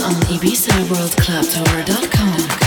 on ibizaworldclubtour.com.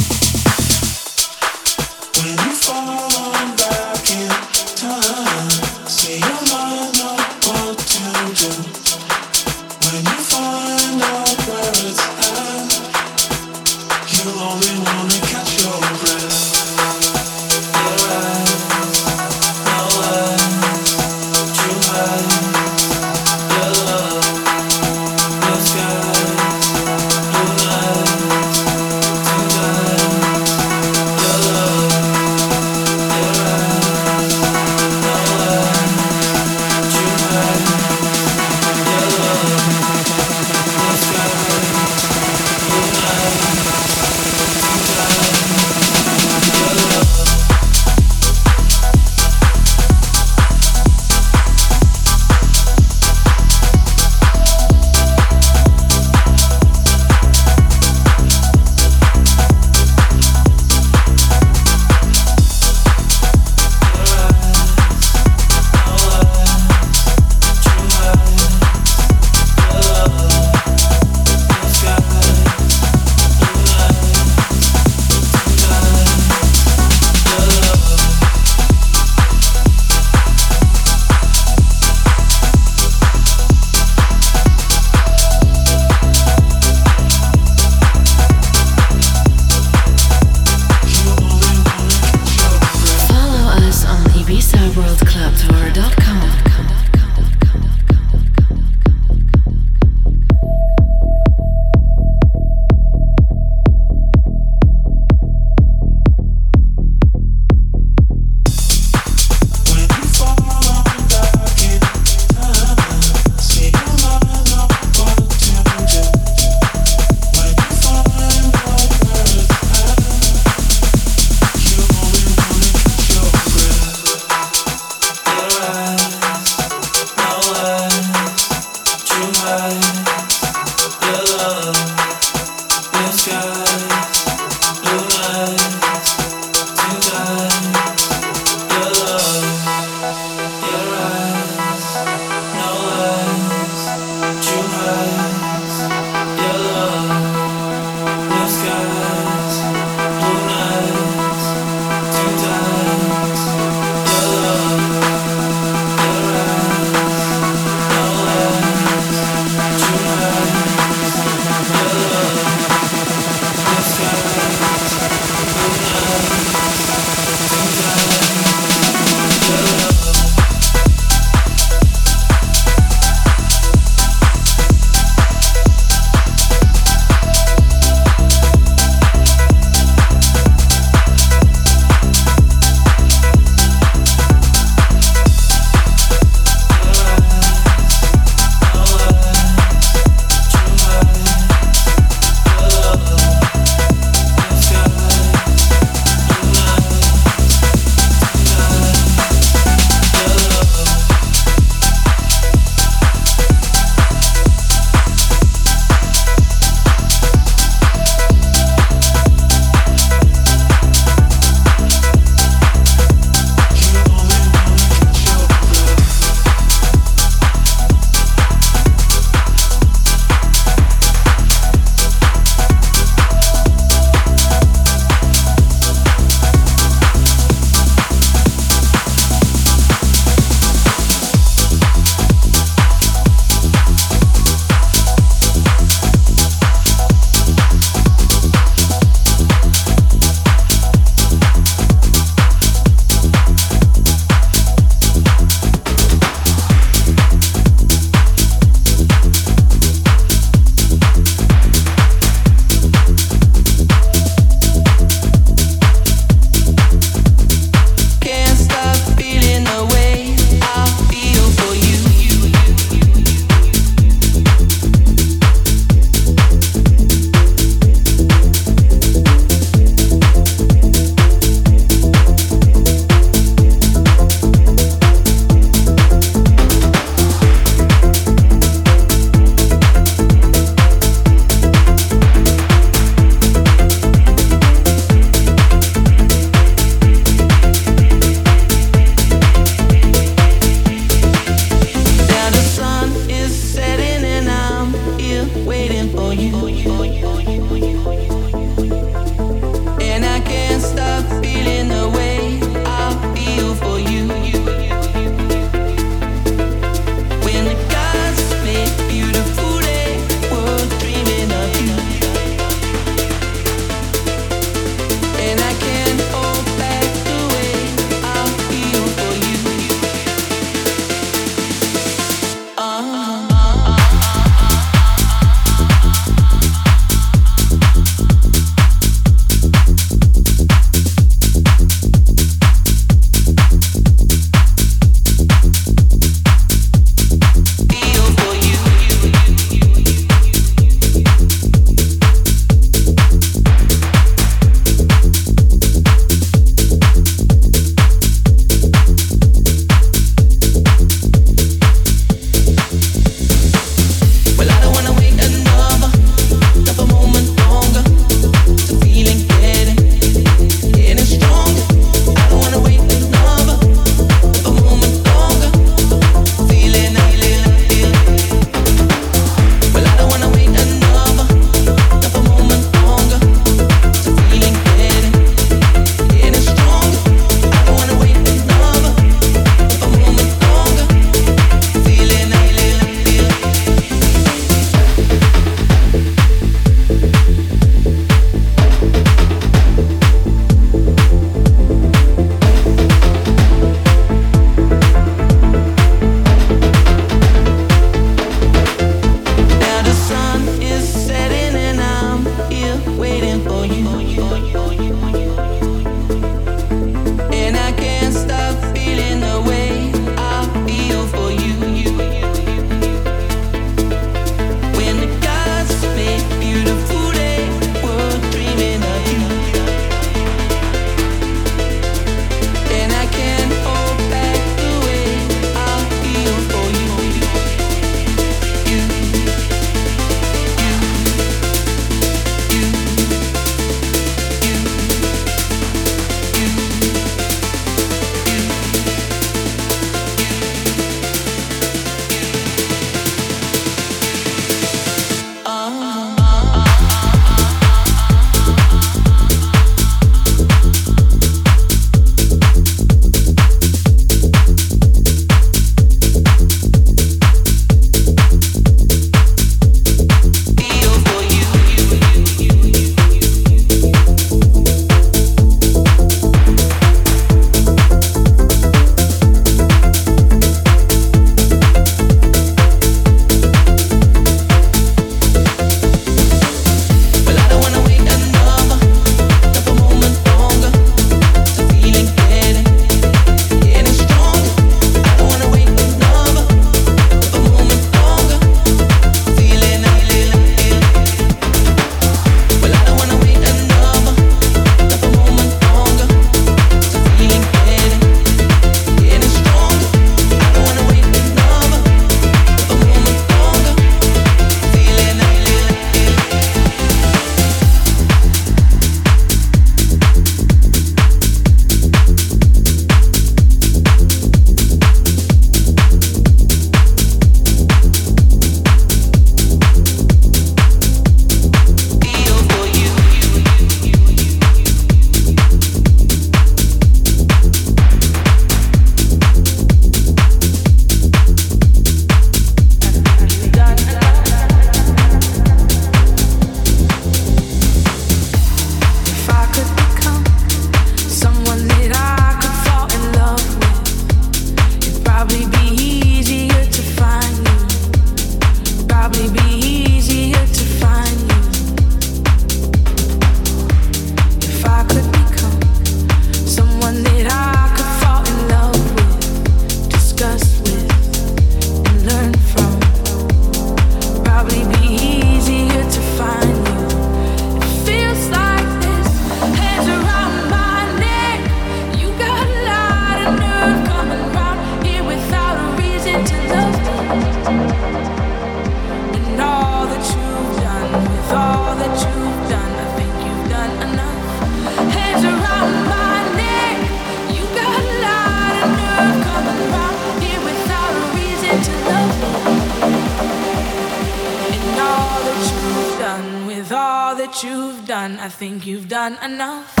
enough.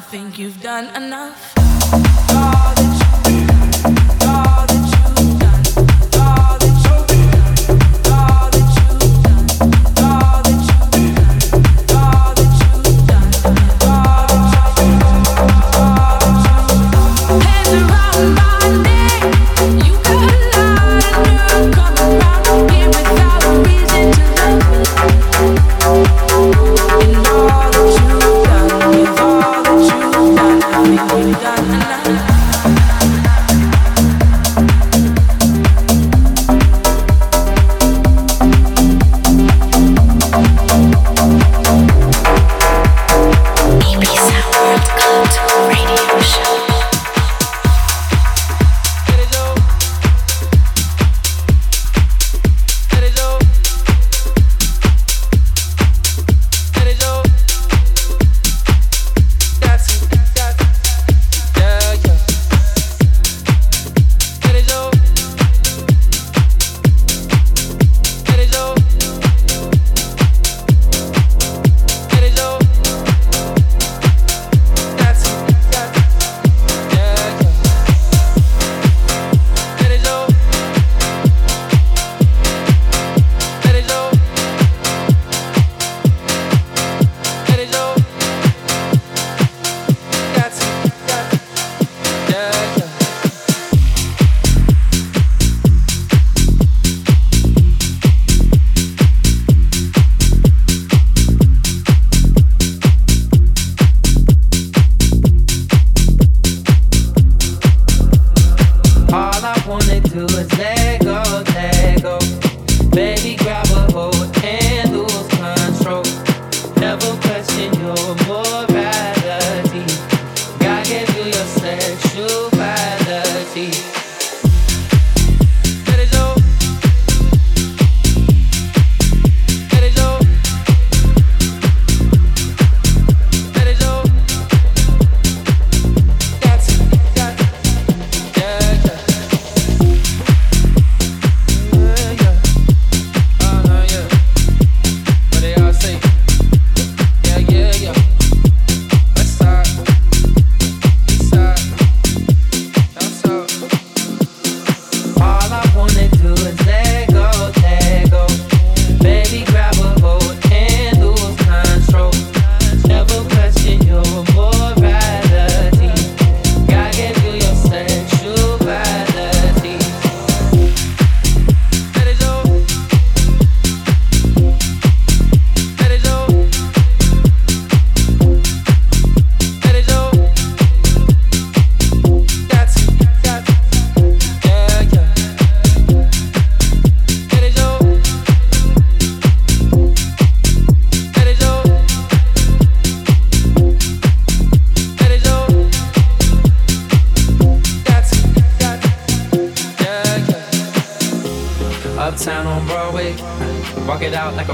Think you've done enough.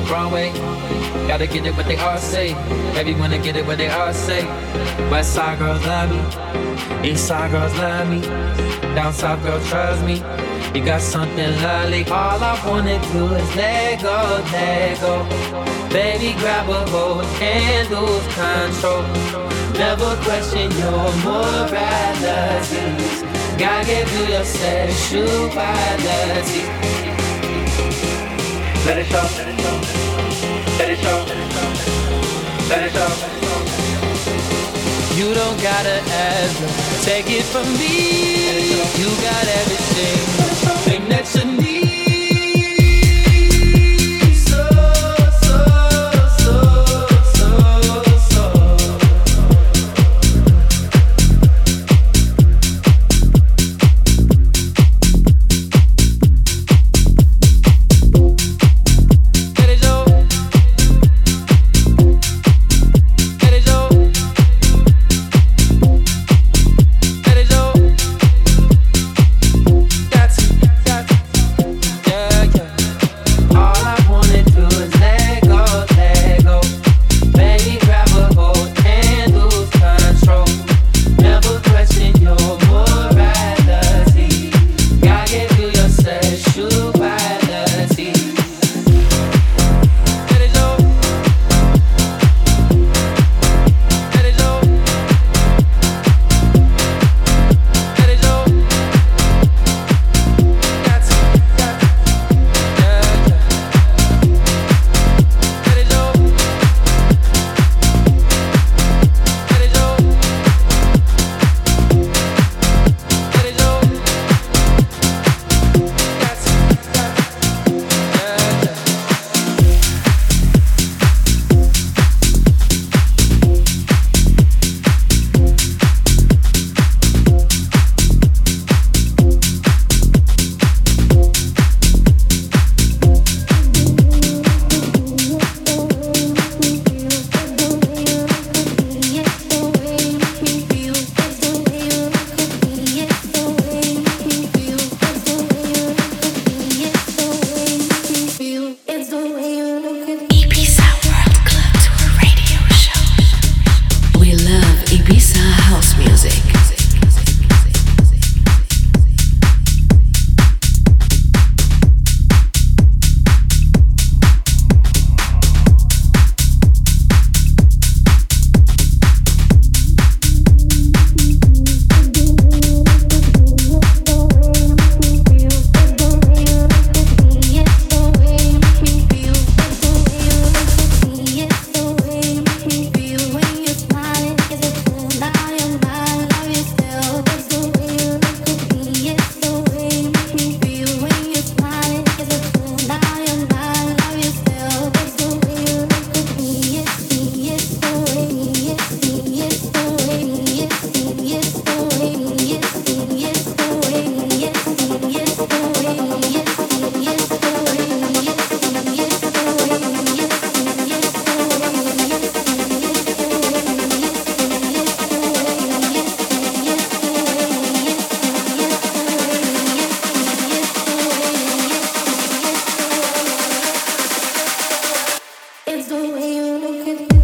A Broadway. Gotta get it what they all say. Baby, wanna get it what they all say. West side girls love me, east side girls love me. Down south girls trust me. You got something lovely. All I wanna do is let go, let go. Baby, grab a hold and lose control. Never question your morality. Gotta give you your sexuality. Let it show. Let it show. Let it show. You don't gotta ask, take it from me. You got everything, thing that you need. you look at me?